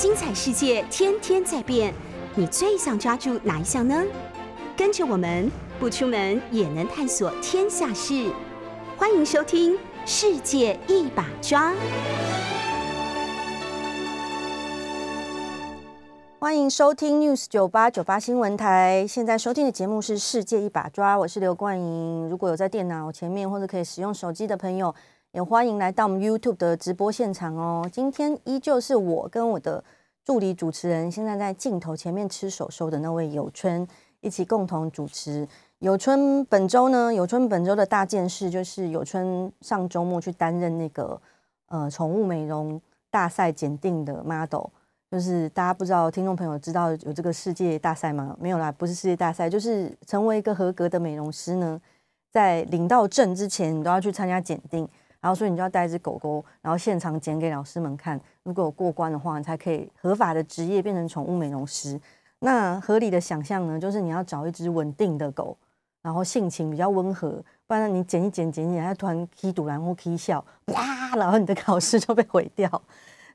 精彩世界天天在变，你最想抓住哪一项呢？跟着我们不出门也能探索天下事，欢迎收听《世界一把抓》。欢迎收听 News 九八九八新闻台。现在收听的节目是《世界一把抓》，我是刘冠莹。如果有在电脑前面或者可以使用手机的朋友，也欢迎来到我们 YouTube 的直播现场哦。今天依旧是我跟我的助理主持人，现在在镜头前面吃手收的那位友春一起共同主持。友春本周呢，友春本周的大件事就是友春上周末去担任那个呃宠物美容大赛检定的 model。就是大家不知道，听众朋友知道有这个世界大赛吗？没有啦，不是世界大赛，就是成为一个合格的美容师呢，在领到证之前，你都要去参加检定，然后所以你就要带一只狗狗，然后现场剪给老师们看，如果有过关的话，你才可以合法的职业变成宠物美容师。那合理的想象呢，就是你要找一只稳定的狗，然后性情比较温和，不然你剪一剪剪一剪，它突然踢堵然或踢笑，哇，然后你的考试就被毁掉。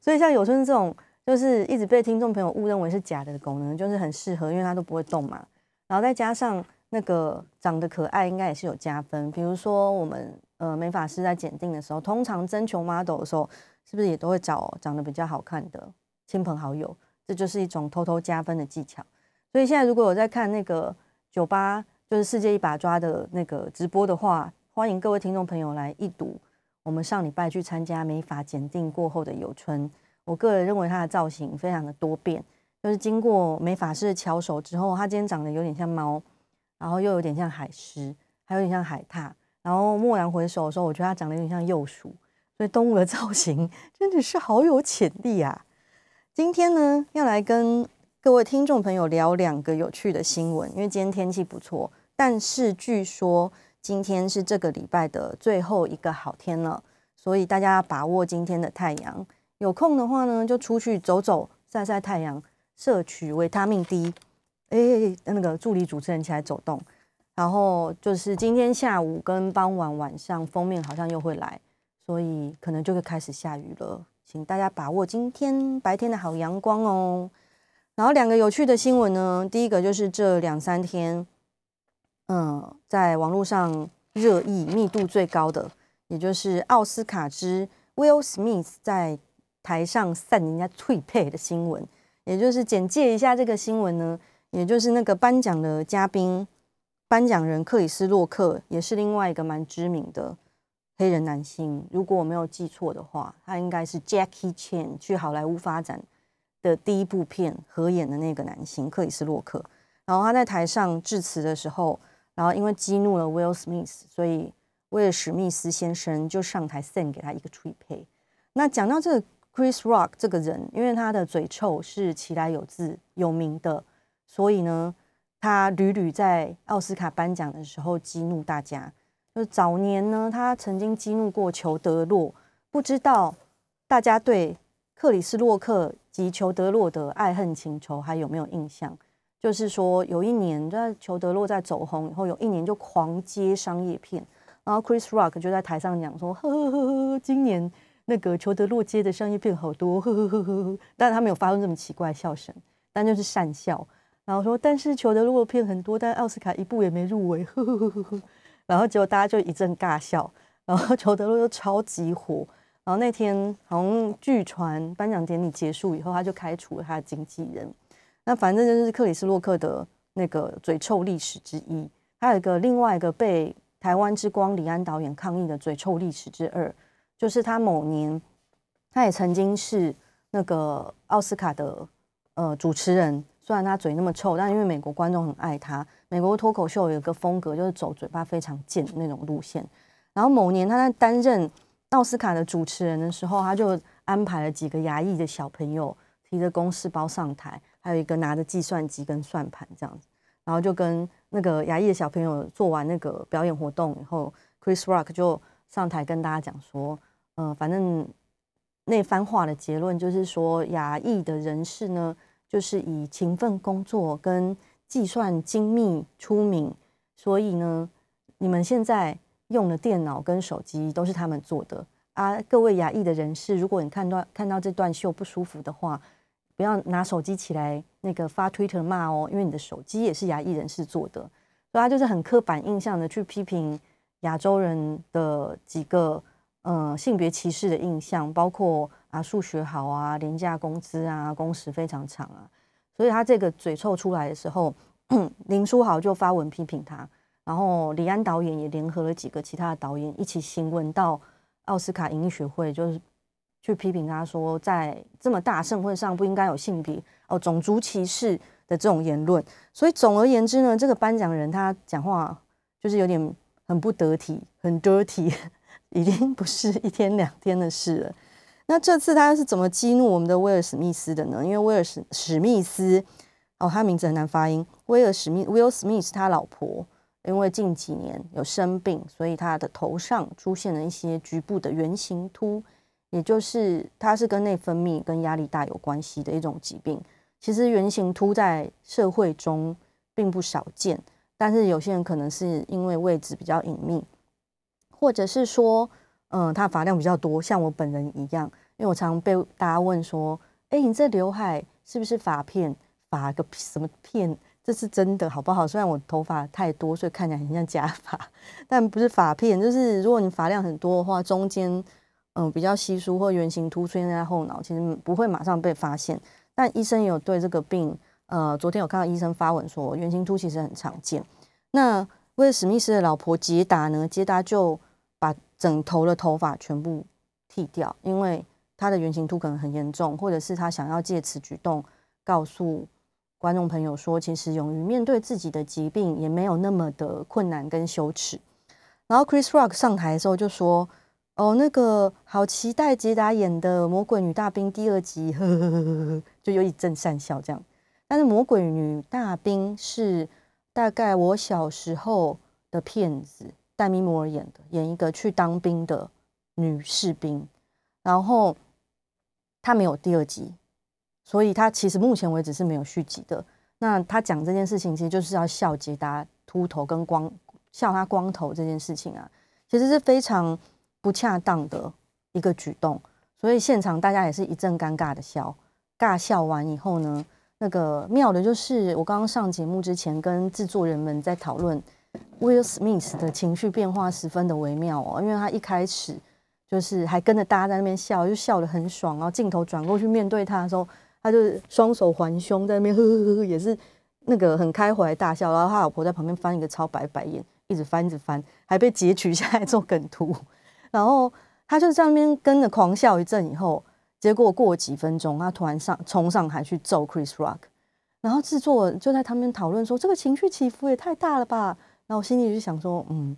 所以像有春这种。就是一直被听众朋友误认为是假的狗呢，就是很适合，因为它都不会动嘛。然后再加上那个长得可爱，应该也是有加分。比如说我们呃美发师在检定的时候，通常征求 model 的时候，是不是也都会找长得比较好看的亲朋好友？这就是一种偷偷加分的技巧。所以现在如果我在看那个酒吧，就是世界一把抓的那个直播的话，欢迎各位听众朋友来一睹我们上礼拜去参加美发检定过后的有春。我个人认为它的造型非常的多变，就是经过美发师的巧手之后，它今天长得有点像猫，然后又有点像海狮，还有点像海獭。然后蓦然回首的时候，我觉得它长得有点像幼鼠，所以动物的 造型真的是好有潜力啊！今天呢，要来跟各位听众朋友聊两个有趣的新闻，因为今天天气不错，但是据说今天是这个礼拜的最后一个好天了，所以大家要把握今天的太阳。有空的话呢，就出去走走，晒晒太阳，摄取维他命 D。哎，那个助理主持人起来走动。然后就是今天下午跟傍晚晚上，封面好像又会来，所以可能就会开始下雨了。请大家把握今天白天的好阳光哦。然后两个有趣的新闻呢，第一个就是这两三天，嗯，在网络上热议密度最高的，也就是奥斯卡之 Will Smith 在。台上散人家退配的新闻，也就是简介一下这个新闻呢，也就是那个颁奖的嘉宾，颁奖人克里斯洛克，也是另外一个蛮知名的黑人男性。如果我没有记错的话，他应该是 Jackie Chan 去好莱坞发展的第一部片合演的那个男性克里斯洛克。然后他在台上致辞的时候，然后因为激怒了 Will Smith，所以威尔史密斯先生就上台 send 给他一个 t r e p a y。那讲到这个。Chris Rock 这个人，因为他的嘴臭是其来有自有名的，所以呢，他屡屡在奥斯卡颁奖的时候激怒大家。就早年呢，他曾经激怒过裘德洛，不知道大家对克里斯洛克及裘德洛的爱恨情仇还有没有印象？就是说，有一年在裘德洛在走红以后，有一年就狂接商业片，然后 Chris Rock 就在台上讲说：“呵呵呵呵，今年。”那个裘德洛接的商业片好多，呵呵呵呵呵，但他没有发出这么奇怪的笑声，但就是讪笑。然后说，但是裘德洛片很多，但奥斯卡一部也没入围，呵呵呵呵呵。然后结果大家就一阵尬笑，然后裘德洛又超级火。然后那天好像据传颁奖典礼结束以后，他就开除了他的经纪人。那反正就是克里斯洛克的那个嘴臭历史之一。还有一个另外一个被台湾之光李安导演抗议的嘴臭历史之二。就是他某年，他也曾经是那个奥斯卡的呃主持人。虽然他嘴那么臭，但因为美国观众很爱他。美国脱口秀有一个风格，就是走嘴巴非常贱的那种路线。然后某年他在担任奥斯卡的主持人的时候，他就安排了几个牙医的小朋友提着公事包上台，还有一个拿着计算机跟算盘这样子，然后就跟那个牙医的小朋友做完那个表演活动以后，Chris Rock 就。上台跟大家讲说，呃，反正那番话的结论就是说，牙医的人士呢，就是以勤奋工作跟计算精密出名，所以呢，你们现在用的电脑跟手机都是他们做的啊。各位亚裔的人士，如果你看到看到这段秀不舒服的话，不要拿手机起来那个发 Twitter 骂哦，因为你的手机也是亚裔人士做的，所以他就是很刻板印象的去批评亚洲人的几个呃性别歧视的印象，包括啊数学好啊、廉价工资啊、工时非常长啊，所以他这个嘴臭出来的时候，林书豪就发文批评他，然后李安导演也联合了几个其他的导演一起行文到奥斯卡影艺学会，就是。去批评他说，在这么大盛会上不应该有性别哦种族歧视的这种言论。所以总而言之呢，这个颁奖人他讲话就是有点很不得体，很 dirty，已经不是一天两天的事了。那这次他是怎么激怒我们的威尔史密斯的呢？因为威尔史史密斯哦，他名字很难发音，威尔史密 Will Smith 他老婆因为近几年有生病，所以他的头上出现了一些局部的圆形秃。也就是它是跟内分泌跟压力大有关系的一种疾病。其实圆形秃在社会中并不少见，但是有些人可能是因为位置比较隐秘，或者是说，嗯，他发量比较多，像我本人一样。因为我常被大家问说，哎，你这刘海是不是发片？发个什么片？这是真的好不好？虽然我头发太多，所以看起来很像假发，但不是发片。就是如果你发量很多的话，中间。嗯，比较稀疏或圆形突出现在后脑，其实不会马上被发现。但医生也有对这个病，呃，昨天有看到医生发文说，圆形突其实很常见。那威尔史密斯的老婆杰达呢？杰达就整头的头发全部剃掉，因为他的圆形突可能很严重，或者是他想要借此举动告诉观众朋友说，其实勇于面对自己的疾病也没有那么的困难跟羞耻。然后 Chris Rock 上台的时候就说。哦，那个好期待杰达演的《魔鬼女大兵》第二集，呵呵呵呵呵，就有一阵讪笑这样。但是《魔鬼女大兵》是大概我小时候的片子，戴咪摩尔演的，演一个去当兵的女士兵。然后他没有第二集，所以他其实目前为止是没有续集的。那他讲这件事情，其实就是要笑杰达秃头跟光笑他光头这件事情啊，其实是非常。不恰当的一个举动，所以现场大家也是一阵尴尬的笑。尬笑完以后呢，那个妙的就是我刚刚上节目之前跟制作人们在讨论，Will Smith 的情绪变化十分的微妙哦，因为他一开始就是还跟着大家在那边笑，就笑得很爽，然后镜头转过去面对他的时候，他就双手环胸在那边呵呵呵，也是那个很开怀大笑，然后他老婆在旁边翻一个超白白眼，一直翻一直翻，还被截取下来做梗图。然后他就在那边跟着狂笑一阵，以后结果过几分钟，他突然上冲上台去揍 Chris Rock，然后制作就在他们讨论说这个情绪起伏也太大了吧。那我心里就想说，嗯，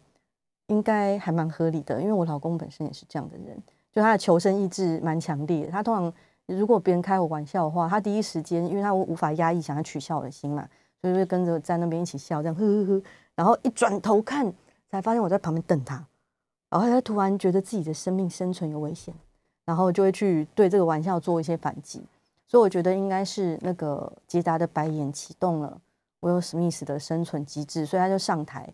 应该还蛮合理的，因为我老公本身也是这样的人，就他的求生意志蛮强烈的。他通常如果别人开我玩笑的话，他第一时间因为他无法压抑想要取笑我的心嘛，所以就跟着在那边一起笑，这样呵呵呵。然后一转头看，才发现我在旁边瞪他。然后他突然觉得自己的生命生存有危险，然后就会去对这个玩笑做一些反击。所以我觉得应该是那个捷达的白眼启动了威尔史密斯的生存机制，所以他就上台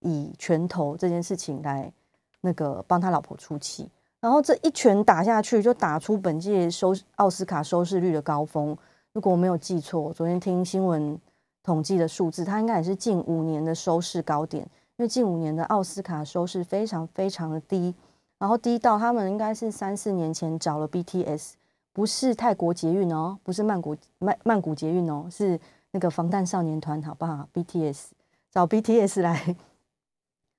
以拳头这件事情来那个帮他老婆出气。然后这一拳打下去，就打出本届收奥斯卡收视率的高峰。如果我没有记错，昨天听新闻统计的数字，它应该也是近五年的收视高点。因为近五年的奥斯卡收视非常非常的低，然后低到他们应该是三四年前找了 BTS，不是泰国捷运哦，不是曼谷曼曼谷捷运哦，是那个防弹少年团，好不好？BTS 找 BTS 来，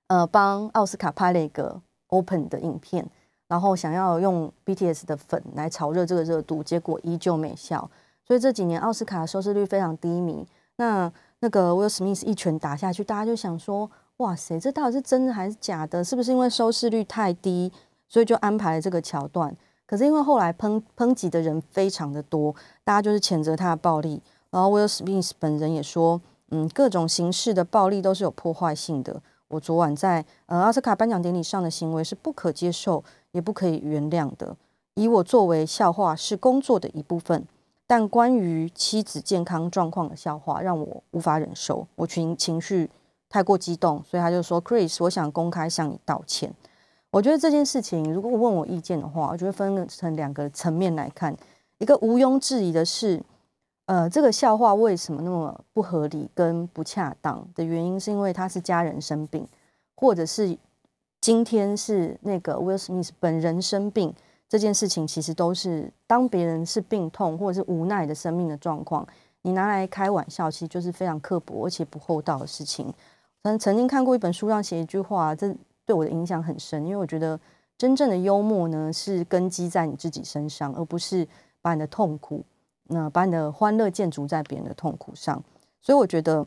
呃，帮奥斯卡拍了一个 Open 的影片，然后想要用 BTS 的粉来炒热这个热度，结果依旧没效，所以这几年奥斯卡收视率非常低迷。那那个 Will Smith 一拳打下去，大家就想说。哇塞，这到底是真的还是假的？是不是因为收视率太低，所以就安排了这个桥段？可是因为后来抨抨击的人非常的多，大家就是谴责他的暴力。然后 Will Smith 本人也说，嗯，各种形式的暴力都是有破坏性的。我昨晚在呃奥斯卡颁奖典礼上的行为是不可接受，也不可以原谅的。以我作为笑话是工作的一部分，但关于妻子健康状况的笑话让我无法忍受，我情情绪。太过激动，所以他就说：“Chris，我想公开向你道歉。”我觉得这件事情，如果问我意见的话，我觉得分成两个层面来看。一个毋庸置疑的是，呃，这个笑话为什么那么不合理跟不恰当的原因，是因为他是家人生病，或者是今天是那个 Will Smith 本人生病这件事情，其实都是当别人是病痛或者是无奈的生命的状况，你拿来开玩笑，其实就是非常刻薄而且不厚道的事情。曾曾经看过一本书上写一句话，这对我的影响很深，因为我觉得真正的幽默呢，是根基在你自己身上，而不是把你的痛苦。那把你的欢乐建筑在别人的痛苦上，所以我觉得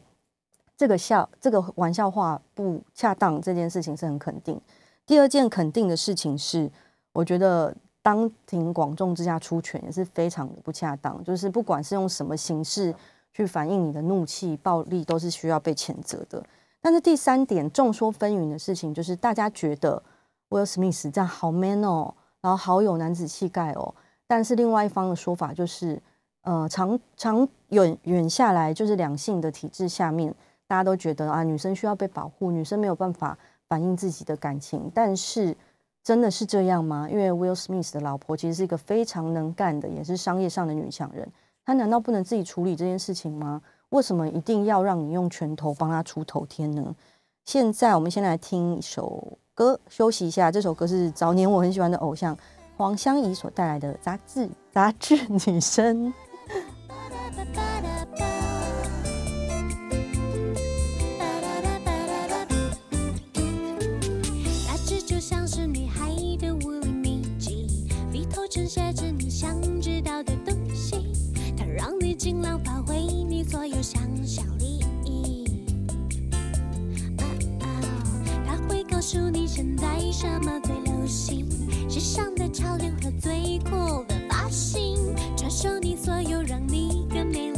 这个笑这个玩笑话不恰当这件事情是很肯定。第二件肯定的事情是，我觉得当庭广众之下出拳也是非常不恰当，就是不管是用什么形式去反映你的怒气、暴力，都是需要被谴责的。但是第三点众说纷纭的事情，就是大家觉得威尔史密斯这样好 man 哦，然后好有男子气概哦，但是另外一方的说法就是。呃，长长远远下来，就是两性的体制下面，大家都觉得啊，女生需要被保护，女生没有办法反映自己的感情。但是，真的是这样吗？因为 Will Smith 的老婆其实是一个非常能干的，也是商业上的女强人。她难道不能自己处理这件事情吗？为什么一定要让你用拳头帮她出头天呢？现在我们先来听一首歌，休息一下。这首歌是早年我很喜欢的偶像黄湘怡所带来的《杂志杂志女生》。西，它让你尽量发挥你所有想象力。啊啊它会告诉你现在什么最流行，时尚的潮流和最酷的发型，传授你所有让你更。美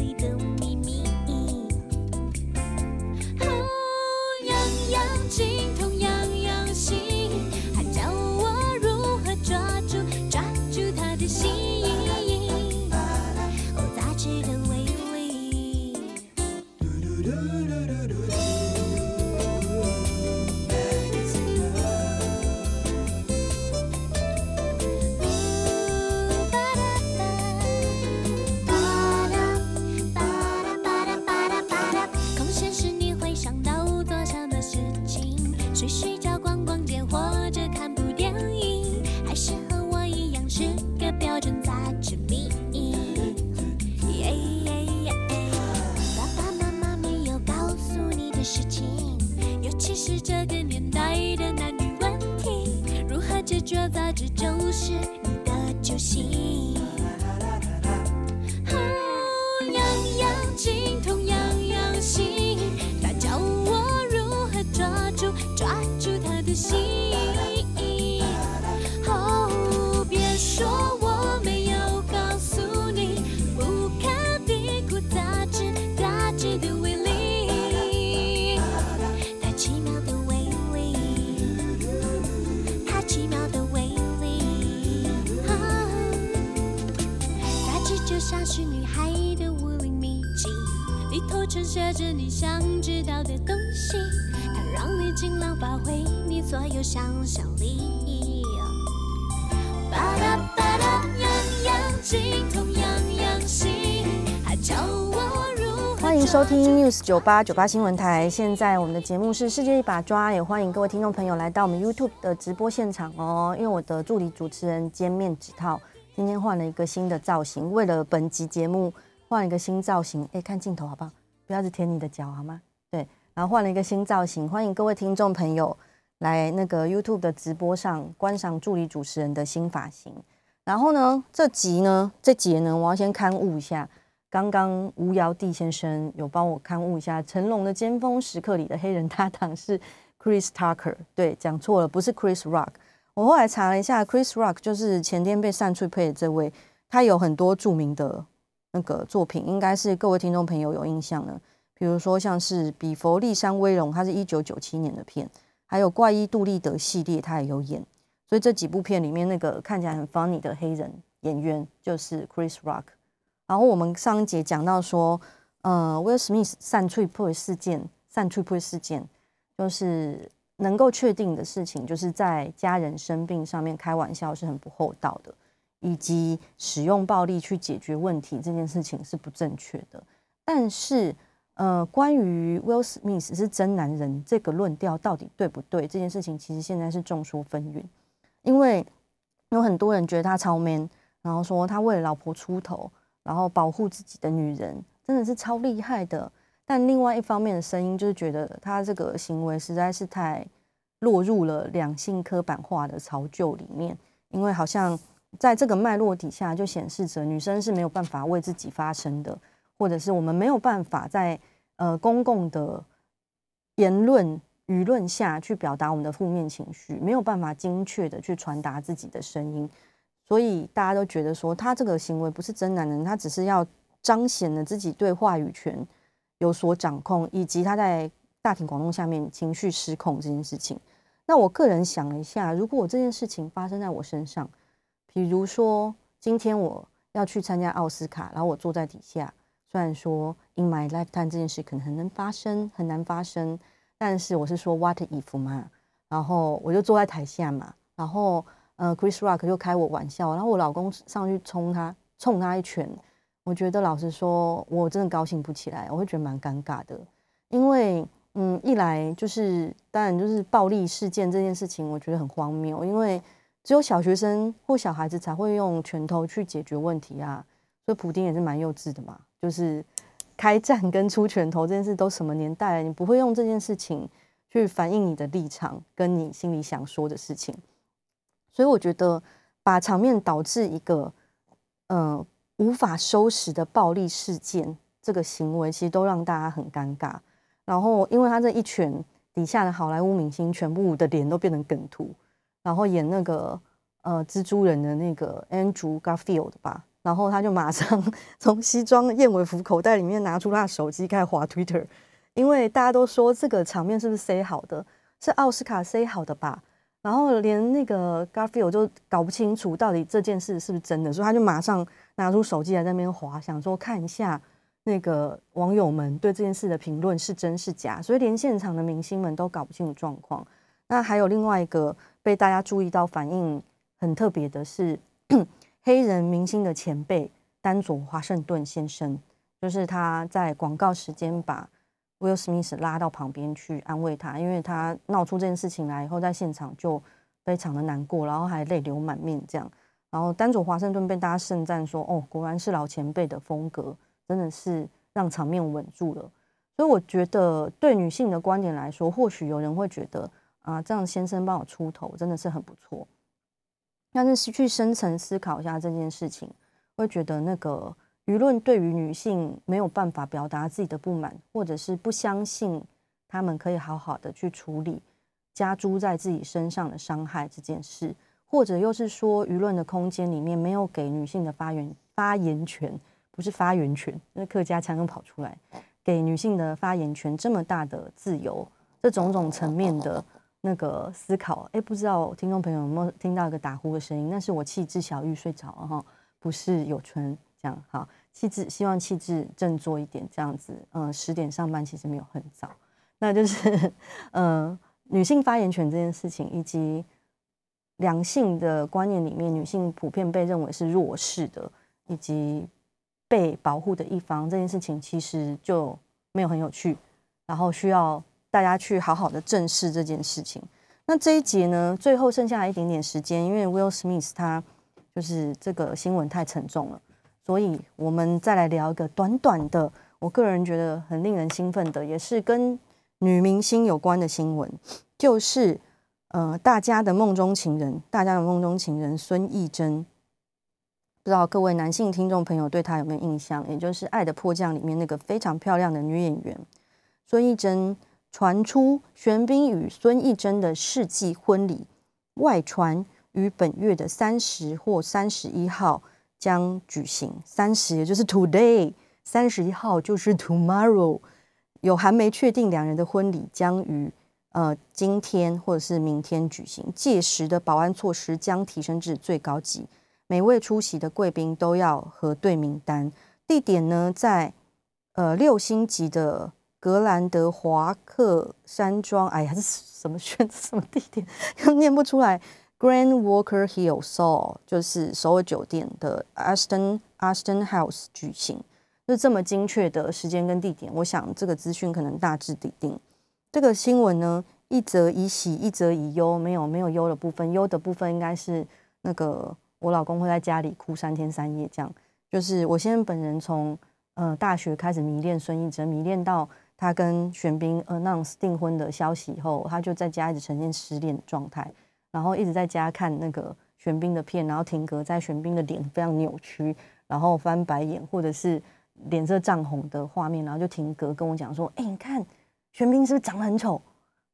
杂志就是你的救星。欢迎收听 News 九八九八新闻台。现在我们的节目是世界一把抓，也欢迎各位听众朋友来到我们 YouTube 的直播现场哦。因为我的助理主持人兼面几套今天换了一个新的造型，为了本集节目换一个新造型。哎，看镜头好不好？不要只舔你的脚好吗？对，然后换了一个新造型，欢迎各位听众朋友来那个 YouTube 的直播上观赏助理主持人的新发型。然后呢，这集呢，这节呢，我要先刊物一下。刚刚吴瑶弟先生有帮我刊物一下成龙的尖峰时刻里的黑人搭档是 Chris Tucker，对，讲错了，不是 Chris Rock。我后来查了一下，Chris Rock 就是前天被散吹配的这位，他有很多著名的那个作品，应该是各位听众朋友有印象的，比如说像是《比佛利山威龙》，它是一九九七年的片，还有《怪医杜立德》系列，他也有演。所以这几部片里面，那个看起来很 funny 的黑人演员就是 Chris Rock。然后我们上一节讲到说，呃，Will Smith 散吹破事件，散吹破事件，就是能够确定的事情，就是在家人生病上面开玩笑是很不厚道的。以及使用暴力去解决问题这件事情是不正确的。但是，呃，关于 Will Smith 是真男人这个论调到底对不对？这件事情其实现在是众说纷纭，因为有很多人觉得他超 man，然后说他为了老婆出头，然后保护自己的女人，真的是超厉害的。但另外一方面的声音就是觉得他这个行为实在是太落入了两性刻板化的潮臼里面，因为好像在这个脉络底下，就显示着女生是没有办法为自己发声的，或者是我们没有办法在呃公共的言论舆论下去表达我们的负面情绪，没有办法精确的去传达自己的声音，所以大家都觉得说他这个行为不是真男人，他只是要彰显了自己对话语权。有所掌控，以及他在大庭广众下面情绪失控这件事情。那我个人想了一下，如果我这件事情发生在我身上，比如说今天我要去参加奥斯卡，然后我坐在底下，虽然说 in my lifetime 这件事可能很难发生，很难发生，但是我是说 what if 嘛，然后我就坐在台下嘛，然后呃 Chris Rock 就开我玩笑，然后我老公上去冲他，冲他一拳。我觉得老实说，我真的高兴不起来，我会觉得蛮尴尬的，因为嗯，一来就是当然就是暴力事件这件事情，我觉得很荒谬，因为只有小学生或小孩子才会用拳头去解决问题啊，所以普丁也是蛮幼稚的嘛，就是开战跟出拳头这件事都什么年代了，你不会用这件事情去反映你的立场跟你心里想说的事情，所以我觉得把场面导致一个嗯。无法收拾的暴力事件，这个行为其实都让大家很尴尬。然后，因为他这一拳底下的好莱坞明星全部的脸都变成梗图，然后演那个呃蜘蛛人的那个 Andrew Garfield 吧，然后他就马上 从西装燕尾服口袋里面拿出他的手机开始滑 Twitter，因为大家都说这个场面是不是塞好的，是奥斯卡塞好的吧？然后连那个 Garfield 就搞不清楚到底这件事是不是真的，所以他就马上。拿出手机来在那边滑，想说看一下那个网友们对这件事的评论是真是假，所以连现场的明星们都搞不清楚状况。那还有另外一个被大家注意到反应很特别的是，黑人明星的前辈丹佐华盛顿先生，就是他在广告时间把 Will Smith 拉到旁边去安慰他，因为他闹出这件事情来以后，在现场就非常的难过，然后还泪流满面这样。然后丹佐华盛顿被大家盛赞说：“哦，果然是老前辈的风格，真的是让场面稳住了。”所以我觉得，对女性的观点来说，或许有人会觉得啊，这样先生帮我出头真的是很不错。但是去深层思考一下这件事情，会觉得那个舆论对于女性没有办法表达自己的不满，或者是不相信他们可以好好的去处理加诸在自己身上的伤害这件事。或者又是说，舆论的空间里面没有给女性的发言发言权，不是发言权，那客家腔又跑出来，给女性的发言权这么大的自由，这种种层面的那个思考，哎，不知道听众朋友有没有听到一个打呼的声音？那是我气质小玉睡着了哈，不是有春这样好，气质希望气质振作一点，这样子，嗯，十点上班其实没有很早，那就是，嗯，女性发言权这件事情以及。两性的观念里面，女性普遍被认为是弱势的，以及被保护的一方，这件事情其实就没有很有趣，然后需要大家去好好的正视这件事情。那这一节呢，最后剩下来一点点时间，因为 Will Smith 他就是这个新闻太沉重了，所以我们再来聊一个短短的，我个人觉得很令人兴奋的，也是跟女明星有关的新闻，就是。呃，大家的梦中情人，大家的梦中情人孙艺珍，不知道各位男性听众朋友对她有没有印象？也就是《爱的迫降》里面那个非常漂亮的女演员孙艺珍，传出玄彬与孙艺珍的世纪婚礼外传于本月的三十或三十一号将举行，三十也就是 today，三十一号就是 tomorrow，有还没确定两人的婚礼将于。呃，今天或者是明天举行，届时的保安措施将提升至最高级，每位出席的贵宾都要核对名单。地点呢，在呃六星级的格兰德华克山庄。哎呀，这是什么选 什么地点？又念不出来。Grand Walker Hill Seoul 就是首尔酒店的 Aston Aston House 举行，就这么精确的时间跟地点，我想这个资讯可能大致底定。这个新闻呢，一则以喜，一则以忧，没有没有忧的部分，忧的部分应该是那个我老公会在家里哭三天三夜，这样。就是我先生本人从呃大学开始迷恋孙艺珍，迷恋到他跟玄彬 announce 订婚的消息以后，他就在家一直呈现失恋状态，然后一直在家看那个玄彬的片，然后停格在玄彬的脸非常扭曲，然后翻白眼或者是脸色涨红的画面，然后就停格跟我讲说：“哎、你看玄彬是不是长得很丑？”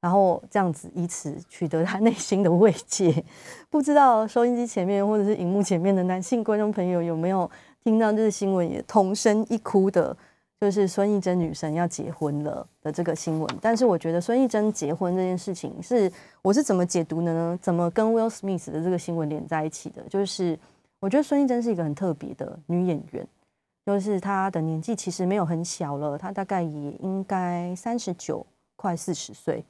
然后这样子以此取得他内心的慰藉。不知道收音机前面或者是荧幕前面的男性观众朋友有没有听到这个新闻也同声一哭的，就是孙艺珍女神要结婚了的这个新闻。但是我觉得孙艺珍结婚这件事情是我是怎么解读的呢？怎么跟 Will Smith 的这个新闻连在一起的？就是我觉得孙艺珍是一个很特别的女演员，就是她的年纪其实没有很小了，她大概也应该三十九快四十岁。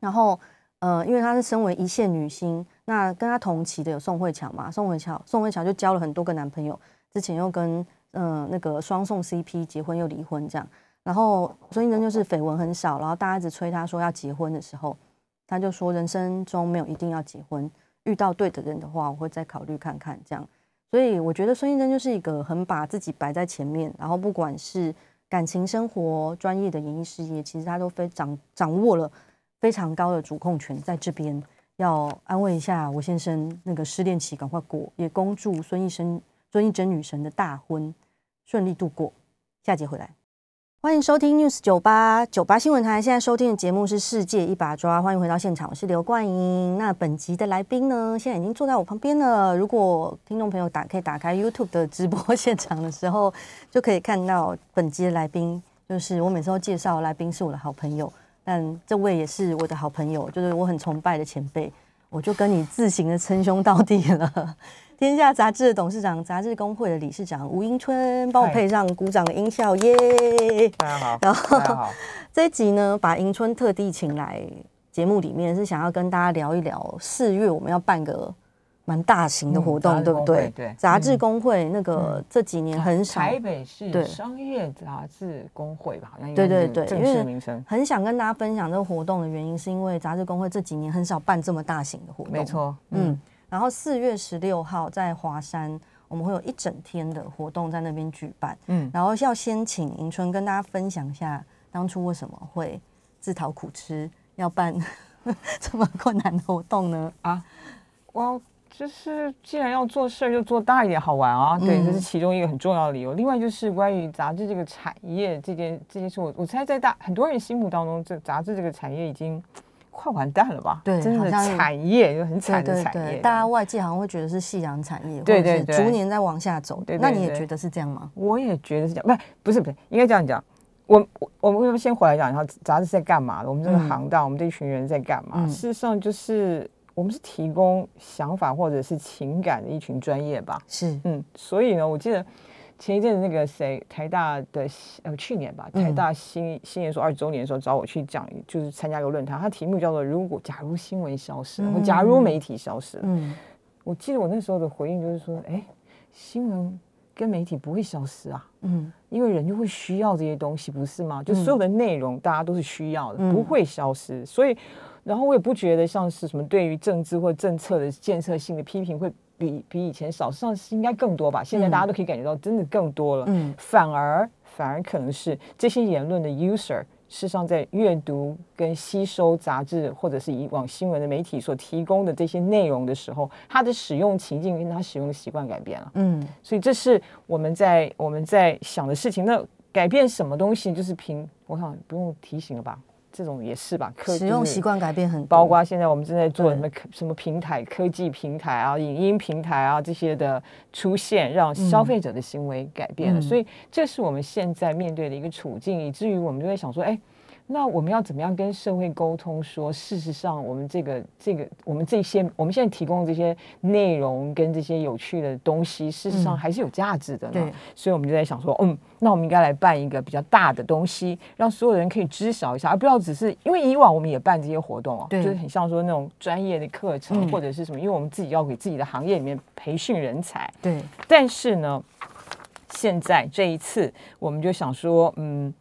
然后，呃，因为她是身为一线女星，那跟她同期的有宋慧乔嘛，宋慧乔，宋慧乔就交了很多个男朋友，之前又跟嗯、那个双宋 CP 结婚又离婚这样。然后孙艺珍就是绯闻很少，然后大家一直催她说要结婚的时候，她就说人生中没有一定要结婚，遇到对的人的话，我会再考虑看看这样。所以我觉得孙艺珍就是一个很把自己摆在前面，然后不管是感情生活、专业的演艺事业，其实她都非常掌握了非常高的主控权在这边。要安慰一下我先生，那个失恋期赶快过，也恭祝孙艺珍、孙艺珍女神的大婚顺利度过。下节回来。欢迎收听 News 九八九八新闻台，现在收听的节目是《世界一把抓》，欢迎回到现场，我是刘冠英。那本集的来宾呢，现在已经坐在我旁边了。如果听众朋友打可以打开 YouTube 的直播现场的时候，就可以看到本集的来宾，就是我每次都介绍来宾是我的好朋友，但这位也是我的好朋友，就是我很崇拜的前辈，我就跟你自行的称兄道弟了。天下杂志的董事长、杂志工会的理事长吴英春，帮我配上鼓掌的音效，耶！大家好，然后好，这一集呢，把迎春特地请来节目里面，是想要跟大家聊一聊四月我们要办个蛮大型的活动，嗯对不对？对。杂志嗯工会那个这几年很少，台北市对商业杂志工会吧，好像应对对对因为式名称，很想跟大家分享这个活动的原因，是因为杂志工会这几年很少办这么大型的活动，没。错，嗯。嗯，，然后四月十六号在华山，我们会有一整天的活动在那边举办。嗯然后要先请迎春跟大家分享一下，当初为什么会自讨苦吃，要办 这么困难的活动呢？啊，我，就是既然要做事儿，就做大一点，好玩啊，对，这嗯是其中一个很重要的理由。另外就是关于杂志这个产业这件这件事，我我猜在大很多人心目当中，这杂志这个产业已经快完蛋了吧？对真的产业就很惨的对产业对，，大家外界好像会觉得是夕阳产业，对对对逐年在往下走。对那你也觉得是这样吗？我也觉得是这样，不是不是不是，应该这样讲。我我我们先回来讲，然后杂志在干嘛的？我们这个嗯行当，我们这一群人在干嘛？嗯事实上，就是我们是提供想法或者是情感的一群专业吧。是，嗯，所以呢，我记得前一阵子那个谁，台大的呃去年吧，嗯台大新新研所二十周年的时候找我去讲，就是参加一个论坛，它题目叫做“如果假如新闻消失了，或假如媒体消失了”嗯，我记得我那时候的回应就是说，哎，新闻跟媒体不会消失啊。嗯因为人就会需要这些东西，不是吗？就嗯所有的内容，大家都是需要的，嗯不会消失。所以，然后我也不觉得像是什么对于政治或政策的建设性的批评会比比以前少，上是应该更多吧。现在大家都可以感觉到，真的更多了。嗯反而反而可能是这些言论的 user，事实上在阅读跟吸收杂志或者是以往新闻的媒体所提供的这些内容的时候，它的使用情境跟它使用的习惯改变了。嗯所以这是我们在我们在想的事情。那改变什么东西，就是凭我想不用提醒了吧？这种也是吧？科使用习惯改变很多，包括现在我们正在做什么科什么平台、科技平台啊、影音平台啊这些的出现，让消费者的行为改变了。嗯所以这是我们现在面对的一个处境，以至于我们就在想说，哎。那我们要怎么样跟社会沟通？说事实上，我们这个这个我们这些我们现在提供的这些内容跟这些有趣的东西，事实上还是有价值的呢。对所以我们就在想说，嗯，那我们应该来办一个比较大的东西，让所有人可以知晓一下，而不要只是因为以往我们也办这些活动啊，就是很像说那种专业的课程、嗯或者是什么，因为我们自己要给自己的行业里面培训人才。对，但是呢，现在这一次，我们就想说，嗯，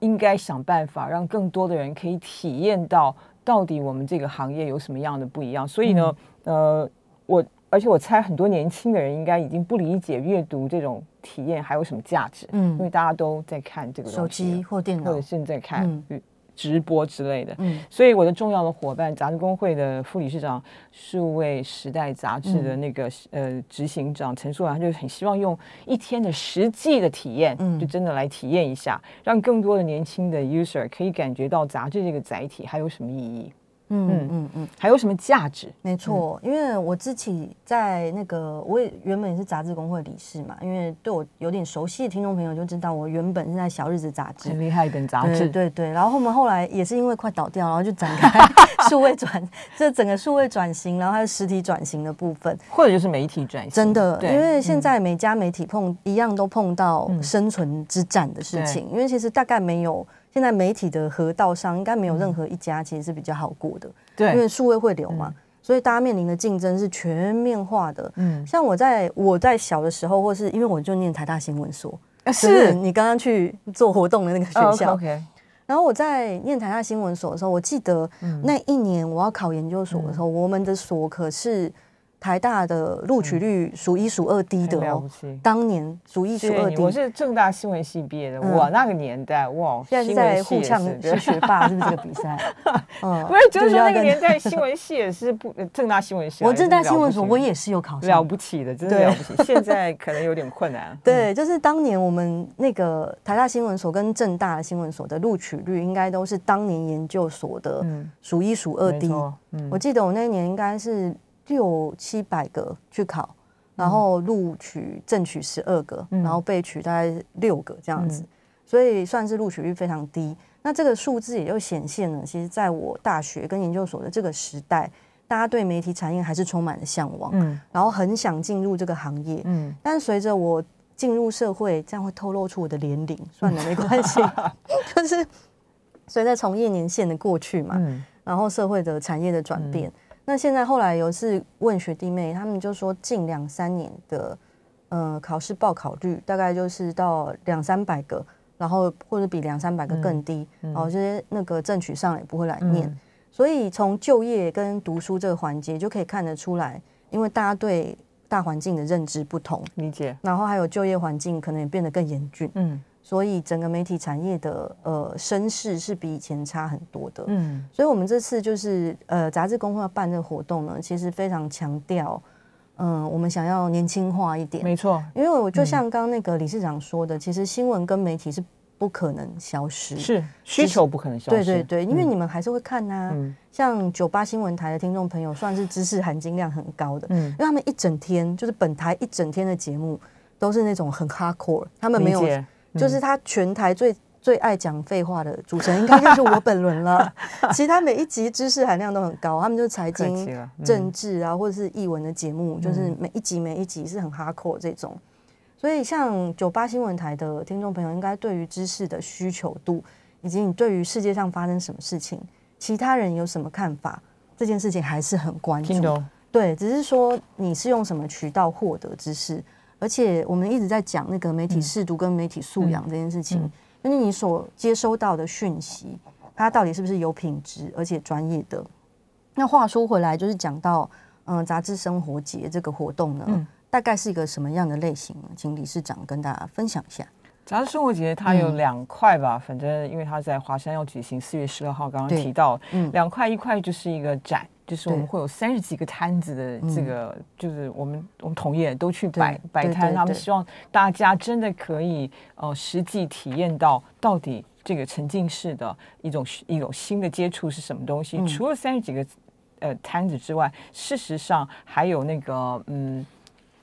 应该想办法让更多的人可以体验到，到底我们这个行业有什么样的不一样。所以呢，呃，我而且我猜很多年轻的人应该已经不理解阅读这种体验还有什么价值，嗯。因为大家都在看这个手机或电脑。或者，现在看嗯直播之类的。嗯。所以我的重要的伙伴，杂志工会的副理事长、数位时代杂志的那个、呃执行长陈树兰，他就很希望用一天的实际的体验，嗯。就真的来体验一下，让更多的年轻的 user 可以感觉到杂志这个载体还有什么意义，嗯嗯嗯，还有什么价值。没错，因为我自己在那个，我也原本也是杂志工会理事嘛，因为对我有点熟悉的听众朋友就知道，我原本是在小日子杂志。很。厉害一本杂对志，对对，然后我们后来也是因为快倒掉，然后就展开 数位转，这整个数位转型，然后还有实体转型的部分，或者就是媒体转型，真的，对因为现在每家媒体碰一样都碰到嗯。生存之战的事情，因为其实大概没有现在媒体的河道上应该没有任何一家其实是比较好过的，对，因为数位会流嘛，所以大家面临的竞争是全面化的。嗯。像我在我在小的时候，或是因为我就念台大新闻所，是。你刚刚去做活动的那个学哦校。然后我在念台大新闻所的时候，我记得嗯那一年我要考研究所的时候，我们的所可是台大的录取率数一数二低的哦。当年数一数二低。我是正大新闻系毕业的，嗯我那个年代哇，现在在互闻系也是对呛是学霸，是不是这个比赛？嗯，不是，就是说那个年代新闻系也是不呃 正大新闻系啊，我正大新闻所我也是有考了。不起的，真的了不起。现在可能有点困难。对，就是当年我们那个台大新闻所跟正大新闻所的录取率，应该都是当年研究所的嗯，数一数二低。我记得我那一年应该是六七百个去考，然后录取正取十二个，嗯。然后被取大概六个这样子，嗯。所以算是录取率非常低。那这个数字也就显现了，其实在我大学跟研究所的这个时代，大家对媒体产业还是充满了向往，嗯。然后很想进入这个行业。嗯，但随着我进入社会，这样会透露出我的年龄，算了，没关系，就是随着从业年限的过去嘛，嗯。然后社会的产业的转变。那现在后来有一次问学弟妹，他们就说近两三年的呃考试报考率大概就是到两三百个，然后或者比两三百个更低，然后就是那个正取上也不会来念。嗯所以从就业跟读书这个环节就可以看得出来，因为大家对大环境的认知不同，理解。然后还有就业环境可能也变得更严峻，嗯所以整个媒体产业的呃声势是比以前差很多的。嗯。所以我们这次就是呃杂志工会要办这个活动呢，其实非常强调，嗯、我们想要年轻化一点，没错，因为我就像刚刚那个理事长说的，其实新闻跟媒体是不可能消失，是需求不可能消失。对对对，因为嗯。你们还是会看呐、嗯。像九八新闻台的听众朋友，算是知识含金量很高的，嗯。因为他们一整天就是本台一整天的节目都是那种很 hardcore，他们没有就是他全台最最爱讲废话的主持人，应该就是我本人了。其实他每一集知识含量都很高，他们就是财经、嗯政治啊，或者是译文的节目，就是每一集每一集是很 hardcore 这种。所以像九八新闻台的听众朋友，应该对于知识的需求度，以及你对于世界上发生什么事情，其他人有什么看法，这件事情还是很关注。对，只是说你是用什么渠道获得知识，而且我们一直在讲那个媒体视读跟媒体素养这件事情，嗯。就是你所接收到的讯息，它到底是不是有品质而且专业的。那话说回来，就是讲到嗯杂志生活节这个活动呢，嗯。大概是一个什么样的类型呢？请理事长跟大家分享一下。杂志生活节它有嗯。两块吧，反正因为它在华山要举行，四月十六号，刚刚提到，嗯。两块，一块就是一个展，就是我们会有三十几个摊子的这个，就是我们我们同业都去摆摆摊，他们希望大家真的可以呃实际体验到到底这个沉浸式的一种一种新的接触是什么东西。嗯除了三十几个呃摊子之外，事实上还有那个嗯。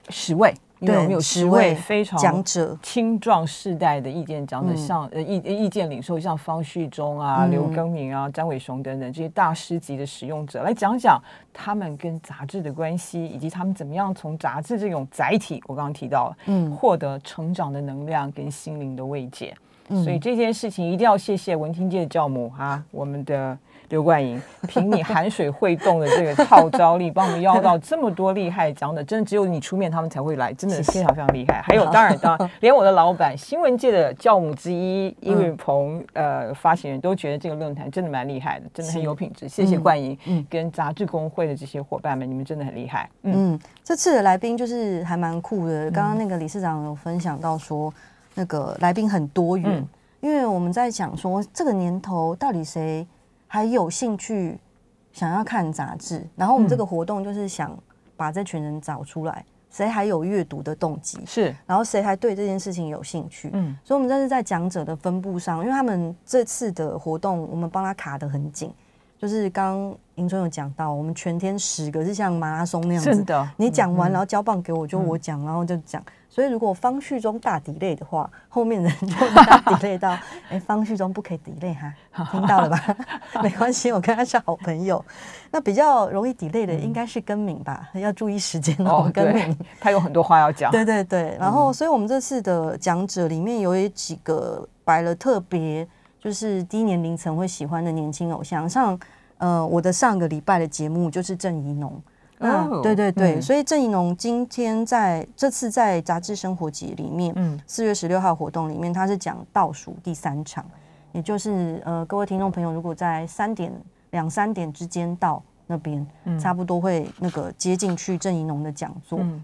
十位因为我们有十位非常讲者，青壮世代的意见讲者，嗯。像呃意意见领袖，像方旭中啊、嗯。刘耕明啊、张伟雄等等这些大师级的使用者，来讲讲他们跟杂志的关系，以及他们怎么样从杂志这种载体，我刚刚提到了，嗯。获得成长的能量跟心灵的慰藉。嗯所以这件事情一定要谢谢文听界的教母哈，我们的刘冠莹，凭你含水会动的这个号召力，帮我们邀到这么多厉害的讲者，真的只有你出面，他们才会来，真的非常非常厉害。还有，当然当然，连我的老板新闻界的教母之一殷允鹏，呃，发行人都觉得这个论坛真的蛮厉害的，真的很有品质。谢谢冠莹，嗯跟杂志工会的这些伙伴们，你们真的很厉害。嗯，嗯，这次的来宾就是还蛮酷的。刚刚那个理事长有分享到说，那个来宾很多元，嗯。因为我们在讲说这个年头到底谁还有兴趣想要看杂志，然后我们这个活动就是想把这群人找出来，谁还有阅读的动机，是，然后谁还对这件事情有兴趣。嗯。所以，我们这是在讲者的分布上，因为他们这次的活动，我们帮他卡得很紧。就是刚刚迎春有讲到，我们全天十个是像马拉松那样子。真，的，你讲完，嗯然后交棒给我，就我讲，然后就讲。所以如果方旭中大 delay 的话，后面的人就大 delay 到，哎，方旭中不可以 delay 哈，听到了吧？没关系，我跟他是好朋友。那比较容易 delay 的应该是根敏吧，要注意时间哦，根对敏。，他有很多话要讲。对对对，然后所以我们这次的讲者里面有几个摆了特别，就是低年龄层会喜欢的年轻偶像，像呃我的上个礼拜的节目就是郑怡农。那哦对对对，嗯。所以郑怡农今天在这次在杂志生活节里面，嗯。四月十六号活动里面，他是讲倒数第三场，也就是呃各位听众朋友，如果在三点两三点之间到那边，差不多会那个接近去郑怡农的讲座。嗯。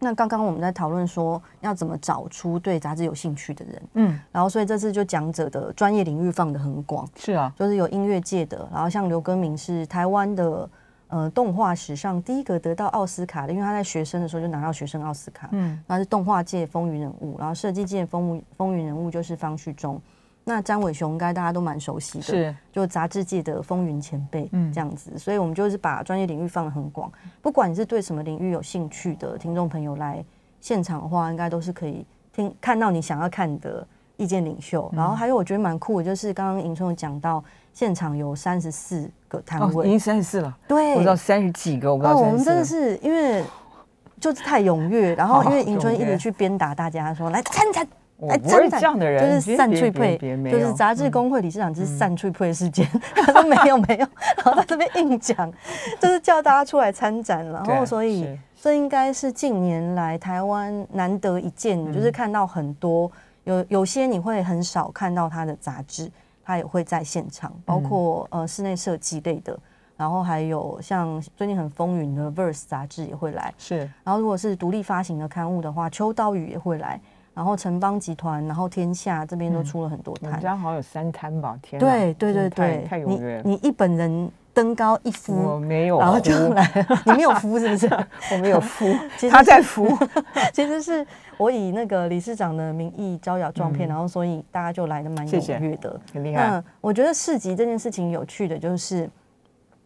那刚刚我们在讨论说要怎么找出对杂志有兴趣的人，嗯，然后所以这次就讲者的专业领域放得很广，是啊，就是有音乐界的，然后像刘根明是台湾的呃动画史上第一个得到奥斯卡的，因为他在学生的时候就拿到学生奥斯卡，嗯那是动画界风云人物，然后设计界风云风云人物就是方旭中。那张伟雄应该大家都蛮熟悉的，是，就杂志界的风云前辈，嗯这样子，所以我们就是把专业领域放得很广，不管你是对什么领域有兴趣的听众朋友来现场的话，应该都是可以听看到你想要看的意见领袖。嗯然后还有我觉得蛮酷的，就是刚刚迎春有讲到，现场有三十四个摊哦，已位，经三十四了，对，我知道三十几个，我不知哦，道我们真的是因为就是太踊跃，然后因为迎春一直去鞭打大家说 来参参。我来不是参这样的人，就是散脆别别别配就是杂志工会理事长，就是散翠配事件。他说没有没有，然后在这边硬讲，就是叫大家出来参展，然后所以是。这应该是近年来台湾难得一见，嗯。就是看到很多有有些你会很少看到他的杂志，他也会在现场，包括呃室内设计类的，然后还有像最近很风云的 Verse 杂志也会来，是然后如果是独立发行的刊物的话，秋刀鱼也会来，然后城邦集团，然后天下这边都出了很多摊。家好像有三摊吧，天哪，对对对对，你太踊跃了。你一本人登高一我夫，没有然后就敷，来了，你没有夫是不是？我没有敷 其，实他在敷。其实是我以那个理事长的名义招摇撞骗，然后所以大家就来的蛮踊跃的。很厉害那，我觉得市集这件事情有趣的就是，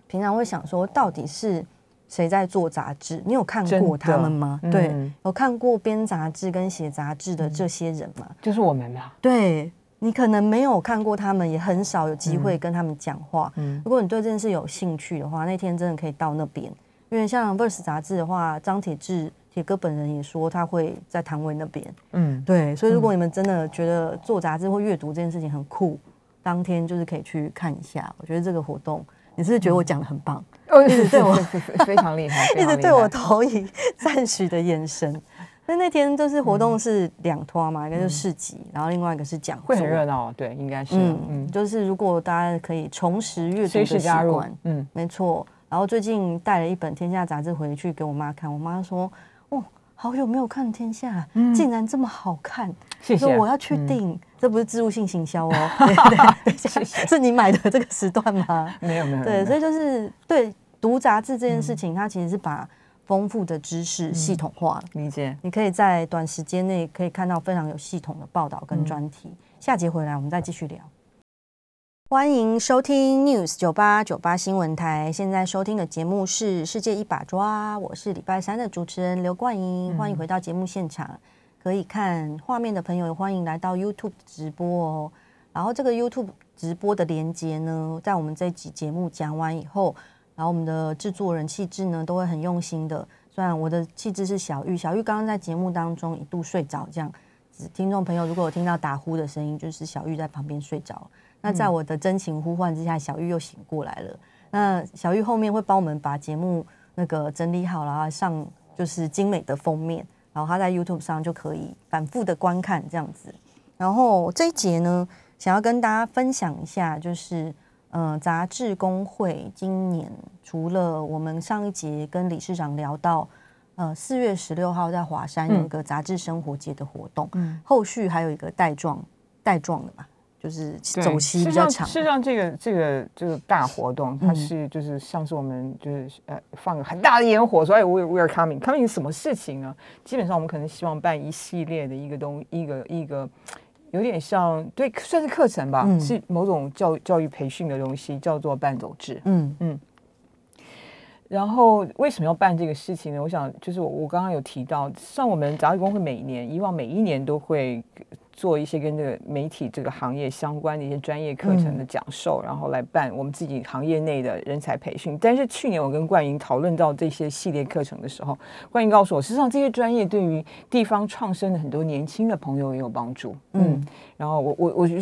平常会想说，到底是谁在做杂志？你有看过他们吗？对嗯，有看过编杂志跟写杂志的这些人吗？就是我们啊，对你可能没有看过他们，也很少有机会跟他们讲话。嗯如果你对这件事有兴趣的话，那天真的可以到那边，因为像 Verse 杂志的话，张铁志铁哥本人也说他会在摊位那边。嗯，对，所以如果你们真的觉得做杂志或阅读这件事情很酷，当天就是可以去看一下。我觉得这个活动，你是不是觉得我讲的很棒？哦，一 直对我 非常厉害，非 一直对我投以赞许的眼神。那那天就是活动是两拖嘛，一个就是市集，然后另外一个是讲座，会很热闹，对，应该是，嗯嗯，就是如果大家可以重拾阅读的习惯，，嗯，没错。然后最近带了一本《天下》杂志回去给我妈看，我妈说：“哦，好久没有看《天下》，竟然这么好看。”谢谢，说我要去嗯，订，这不是植入性行销哦，是你买的这个时段吗？没有没有，对，所以以就是对读杂志这件事情，它其实是把丰富的知识系统化了。理解，你可以在短时间内可以看到非常有系统的报道跟专题。下节回来我们再继续聊。欢迎收听 News 九八九八新闻台。现在收听的节目是《世界一把抓》，我是礼拜三的主持人刘冠英。欢迎回到节目现场，可以看画面的朋友，欢迎来到 YouTube 直播哦。然后这个 YouTube 直播的连接呢，在我们这集节目讲完以后，然后我们的制作人气质呢都会很用心的。虽然我的气质是小玉，小玉刚刚在节目当中一度睡着，这样子听众朋友如果有听到打呼的声音，就是小玉在旁边睡着。那在我的真情呼唤之下，小玉又醒过来了。那小玉后面会帮我们把节目那个整理好，然后上就是精美的封面，然后他在 YouTube 上就可以反复的观看这样子。然后这一节呢，想要跟大家分享一下，就是呃，杂志工会今年除了我们上一节跟理事长聊到，呃，四月十六号在华山有一个杂志生活节的活动，嗯，后续还有一个带状带状的嘛。就是走期比较长。事实上，这个这个这个大活动，它是就是像是我们就是呃放个很大的烟火，所以 we we are coming coming 什么事情呢？基本上我们可能希望办一系列的一个东一个一个有点像对算是课程吧，是某种教教育培训的东西，叫做伴走制。嗯嗯。然后为什么要办这个事情呢？我想就是我我刚刚有提到，像我们杂志工会每年以往每一年都会。做一些跟这个媒体这个行业相关的一些专业课程的讲授，然后来办我们自己行业内的人才培训。但是去年我跟冠莹讨论到这些系列课程的时候，冠莹告诉我，实际上这些专业对于地方创生的很多年轻的朋友也有帮助。嗯，然后我我我就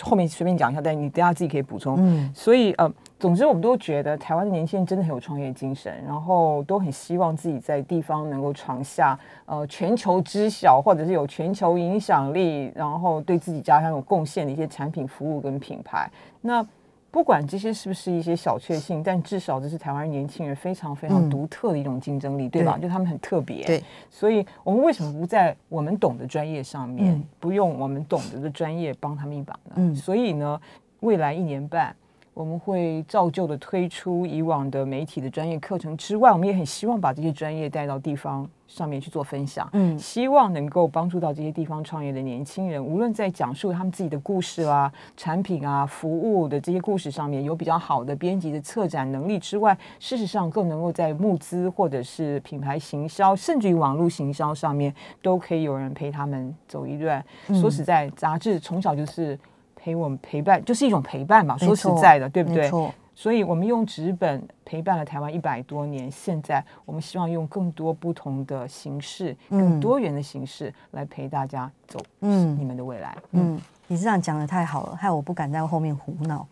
后面随便讲一下，但你等下自己可以补充。嗯，所以呃。总之，我们都觉得台湾的年轻人真的很有创业精神，然后都很希望自己在地方能够闯下呃全球知晓，或者是有全球影响力，然后对自己家乡有贡献的一些产品、服务跟品牌。那不管这些是不是一些小确幸，但至少这是台湾年轻人非常非常独特的一种竞争力，对吧？就他们很特别。对，所以我们为什么不在我们懂的专业上面，不用我们懂得的专业帮他们一把呢？嗯，所以呢，未来一年半。我们会照旧的推出以往的媒体的专业课程之外，我们也很希望把这些专业带到地方上面去做分享。嗯，希望能够帮助到这些地方创业的年轻人，无论在讲述他们自己的故事啦、产品啊、服务的这些故事上面有比较好的编辑的策展能力之外，事实上更能够在募资或者是品牌行销，甚至于网络行销上面，都可以有人陪他们走一段。说实在，杂志从小就是。陪我们陪伴就是一种陪伴嘛，说实在的，对不对？所以，我们用纸本陪伴了台湾一百多年，现在我们希望用更多不同的形式、更多元的形式来陪大家走，嗯，你们的未来。嗯，你这样讲的太好了，害我不敢在后面胡闹。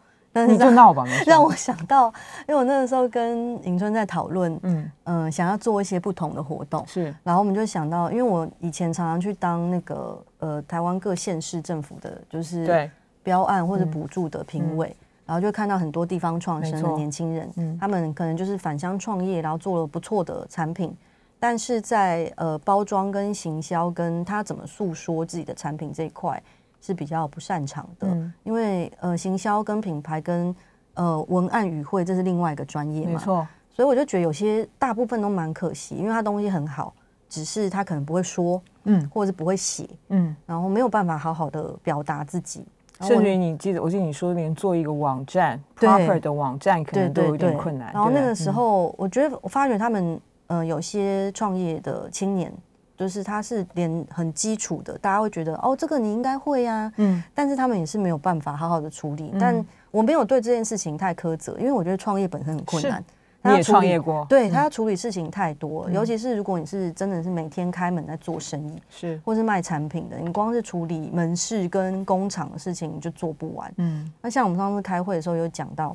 你就闹吧，让我想到，因为我那个时候跟迎春在讨论，嗯嗯，想要做一些不同的活动，是，然后我们就想到，因为我以前常常去当那个呃台湾各县市政府的，就是对。标案或者补助的评委，然后就看到很多地方创生的年轻人，他们可能就是返乡创业，然后做了不错的产品，但是在呃包装跟行销跟他怎么诉说自己的产品这一块是比较不擅长的，因为呃行销跟品牌跟呃文案语汇这是另外一个专业嘛，没错，所以我就觉得有些大部分都蛮可惜，因为他东西很好，只是他可能不会说，嗯，或者是不会写，嗯，然后没有办法好好的表达自己。甚至于你记得，我记得你说连做一个网站，proper 的网站可能都有点困难。然后那个时候，我觉得我发觉他们，呃，有些创业的青年，就是他是连很基础的，大家会觉得哦，这个你应该会呀，嗯，但是他们也是没有办法好好的处理。但我没有对这件事情太苛责，因为我觉得创业本身很困难。你也创业过，对他要处理事情太多，尤其是如果你是真的是每天开门在做生意，是。或是卖产品的，你光是处理门市跟工厂的事情你就做不完。嗯，那像我们上次开会的时候有讲到，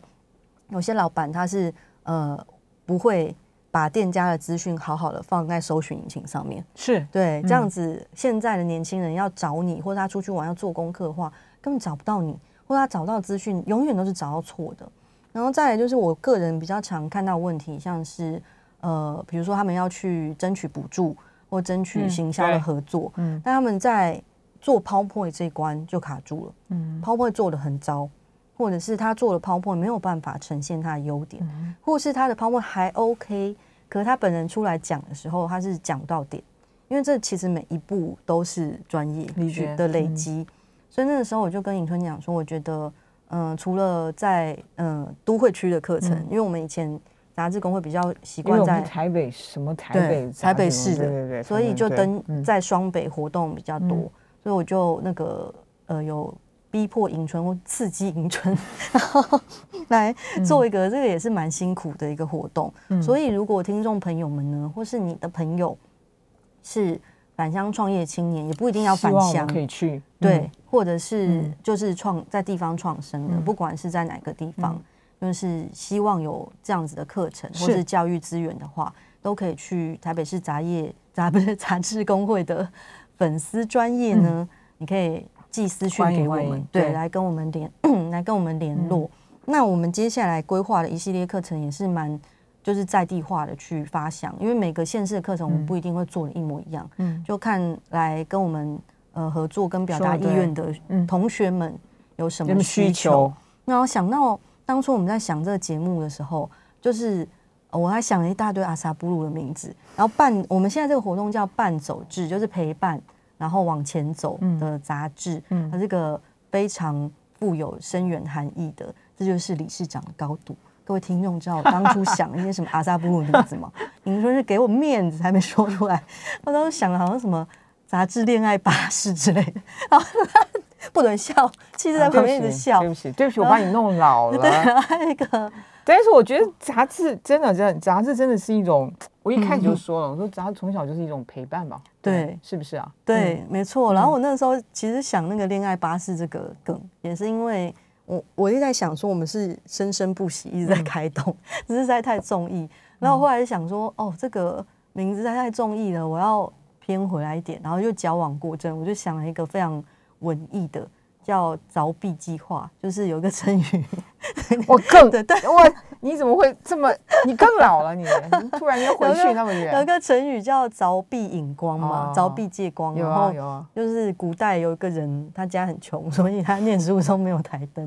有些老板他是呃不会把店家的资讯好好的放在搜寻引擎上面，是。对这样子，现在的年轻人要找你或者他出去玩要做功课的话，根本找不到你，或者他找到资讯永远都是找到错的。然后再来就是我个人比较常看到问题，像是呃，比如说他们要去争取补助或争取行销的合作，嗯，但他们在做 PowerPoint 这一关就卡住了，嗯，PowerPoint 做的很糟，或者是他做的 PowerPoint 没有办法呈现他的优点，或是他的 PowerPoint 还 OK，可是他本人出来讲的时候他是讲不到点，因为这其实每一步都是专业的累积，所以那个时候我就跟尹春讲说，我觉得。嗯、除了在嗯、都会区的课程，嗯。因为我们以前杂志工会比较习惯在台北什么台北台北市的，对对对，所以就登嗯。在双北活动比较多，嗯。所以我就那个呃有逼迫迎春或刺激迎春，然后来做一个、这个也是蛮辛苦的一个活动。嗯。所以如果听众朋友们呢，或是你的朋友是返乡创业青年，也不一定要返乡可以去对，嗯或者是嗯。就是创在地方创生的，嗯。不管是在哪个地方，就是希望有这样子的课程或是。是教育资源的话，都可以去台北市杂业杂 不是杂志工会的粉丝专业呢，你可以寄私讯给我们对对，来跟我们联 来跟我们联络。那我们接下来规划的一系列课程也是蛮。就是在地化的去发想，因为每个县市的课程我们嗯。不一定会做的一模一样，嗯。就看来跟我们呃合作跟表达意愿的嗯同学们有什么需需求求。然后想到当初我们在想这个节目的时候，就是呃我还想了一大堆阿萨布鲁的名字，然后伴我们现在这个活动叫伴走志，就是陪伴然后往前走的杂志，嗯它这个非常富有深远含义的，这就是理事长的高度。各位听众知道我当初想一些什么阿萨布鲁的名字吗？你们说是给我面子还没说出来，我当时想的好像什么杂志恋爱巴士之类的，然后不能笑，气质在啊旁边一直笑对不。起，对不起，我把你弄老，了。然后还有一个 但是我觉得杂志真的，真的杂志真的是一种，我一开始就嗯说了，我说杂志从小就是一种陪伴吧，对是不是啊？对，没错。然后我那时候其实想那个恋爱巴士这个梗，也是因为我我一直在想说，我们是生生不息，一直在开动，只是实在太中意。然后后来就想说，哦，这个名字实在太中意了，我要偏回来一点，然后又矫枉过正，我就想了一个非常文艺的。叫凿壁计划，就是有一个成语，我更对对我你怎么会这么？你更老了，你你突然又回去那么远有一远？个成语叫凿壁引光嘛，哦凿壁借光，有啊有啊，就是古代有一个人，他家很穷，所以他念书的时候没有台灯，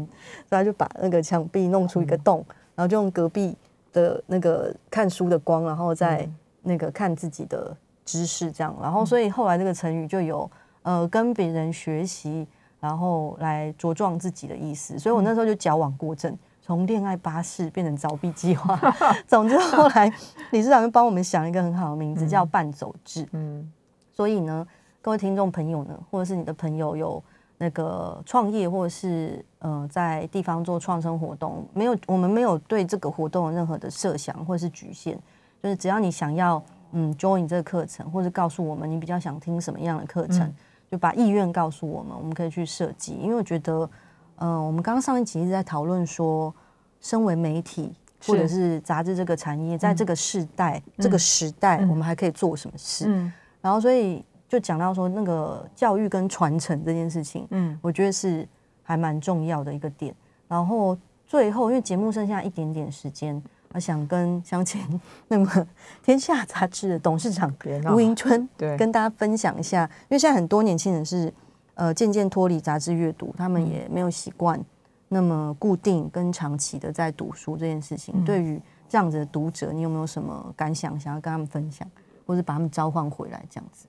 所以他就把那个墙壁弄出一个洞，然后就用隔壁的那个看书的光，然后再那个看自己的知识这样，然后所以后来这个成语就有呃跟别人学习，然后来茁壮自己的意思，所以我那时候就矫枉过正。从恋爱巴士变成凿壁计划，总之后来理事长就帮我们想一个很好的名字，叫伴走志。嗯。所以呢，各位听众朋友呢，或者是你的朋友有那个创业，或者是呃在地方做创生活动，没有我们没有对这个活动有任何的设想或者是局限，就是只要你想要嗯 join 这个课程，或者告诉我们你比较想听什么样的课程，嗯就把意愿告诉我们，我们可以去设计。因为我觉得，嗯、我们刚刚上一集一直在讨论说，身为媒体。或者是杂志这个产业，在这个时代、这个时代，嗯我们还可以做什么事？嗯然后所以就讲到说那个教育跟传承这件事情，嗯我觉得是还蛮重要的一个点。然后最后，因为节目剩下一点点时间，我想跟相前那么 天下杂志的董事长吴迎春对跟大家分享一下，因为现在很多年轻人是呃渐渐脱离杂志阅读，他们也没有习惯那么固定跟长期的在读书这件事情。对于这样子的读者，你有没有什么感想想要跟他们分享，或者把他们召唤回来这样子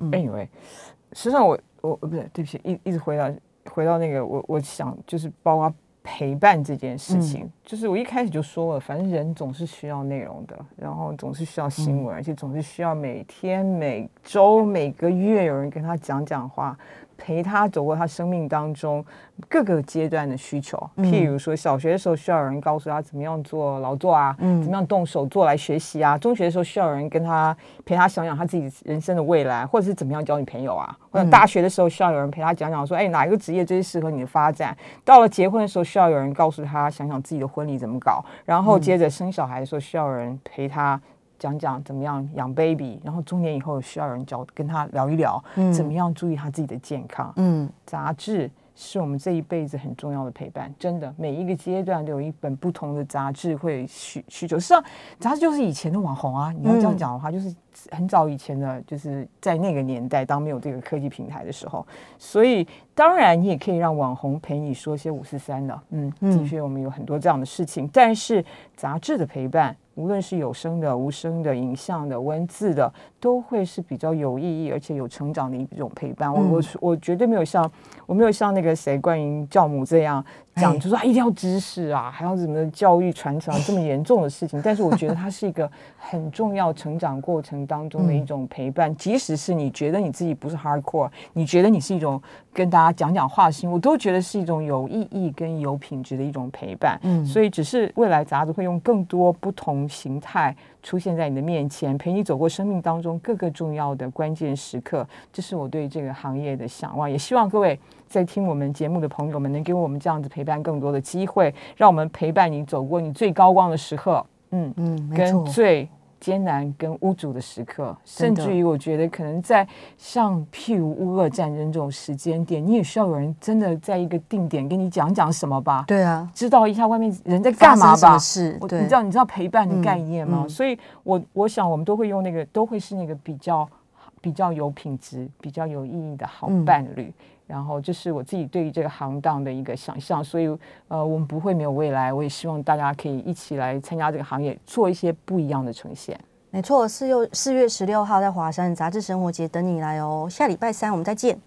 ？Anyway，实际上我我呃不是对不起，一一直回到回到那个我我想就是包括陪伴这件事情，就是我一开始就说了，反正人总是需要内容的，然后总是需要新闻，而且总是需要每天、每周、每个月有人跟他讲讲话。陪他走过他生命当中各个阶段的需求，譬如说小学的时候需要有人告诉他怎么样做劳作啊，嗯怎么样动手做来学习啊；中学的时候需要有人跟他陪他想想他自己人生的未来，或者是怎么样交女朋友啊；或者大学的时候需要有人陪他讲讲说，哎，哪一个职业最适合你的发展？到了结婚的时候需要有人告诉他想想自己的婚礼怎么搞，然后接着生小孩的时候需要有人陪他。讲讲怎么样养 baby，然后中年以后需要有人教跟他聊一聊，怎么样注意他自己的健康。嗯杂志是我们这一辈子很重要的陪伴，真的，每一个阶段都有一本不同的杂志会需需求。实际上，杂志就是以前的网红啊，你要这样讲的话，就是很早以前的，就是在那个年代，当没有这个科技平台的时候，所以当然你也可以让网红陪你说些五四三的，嗯，的确我们有很多这样的事情，但是杂志的陪伴。无论是有声的、无声的、影像的、文字的，都会是比较有意义而且有成长的一种陪伴。我我我绝对没有像我没有像那个谁关于教母这样，讲，就说一定要知识啊，还要怎么教育传承这么严重的事情。但是我觉得它是一个很重要成长过程当中的一种陪伴，即使是你觉得你自己不是 hardcore，你觉得你是一种跟大家讲讲话心，我都觉得是一种有意义跟有品质的一种陪伴。嗯，所以只是未来杂志会用更多不同形态出现在你的面前，陪你走过生命当中各个重要的关键时刻。这是我对这个行业的向往，也希望各位。在听我们节目的朋友们，能给我们这样子陪伴更多的机会，让我们陪伴你走过你最高光的时刻，嗯嗯，跟最艰难跟无助的时刻，甚至于我觉得可能在像譬如乌俄战争这种时间点，你也需要有人真的在一个定点跟你讲讲什么吧？对啊，知道一下外面人在干嘛吧？是，你知道你知道陪伴的概念吗？所以，我我想我们都会用那个，都会是那个比较比较有品质、比较有意义的好伴侣。然后这是我自己对于这个行当的一个想象，所以呃，我们不会没有未来。我也希望大家可以一起来参加这个行业，做一些不一样的呈现。没错，四月四月十六号在华山杂志生活节等你来哦。下礼拜三我们再见。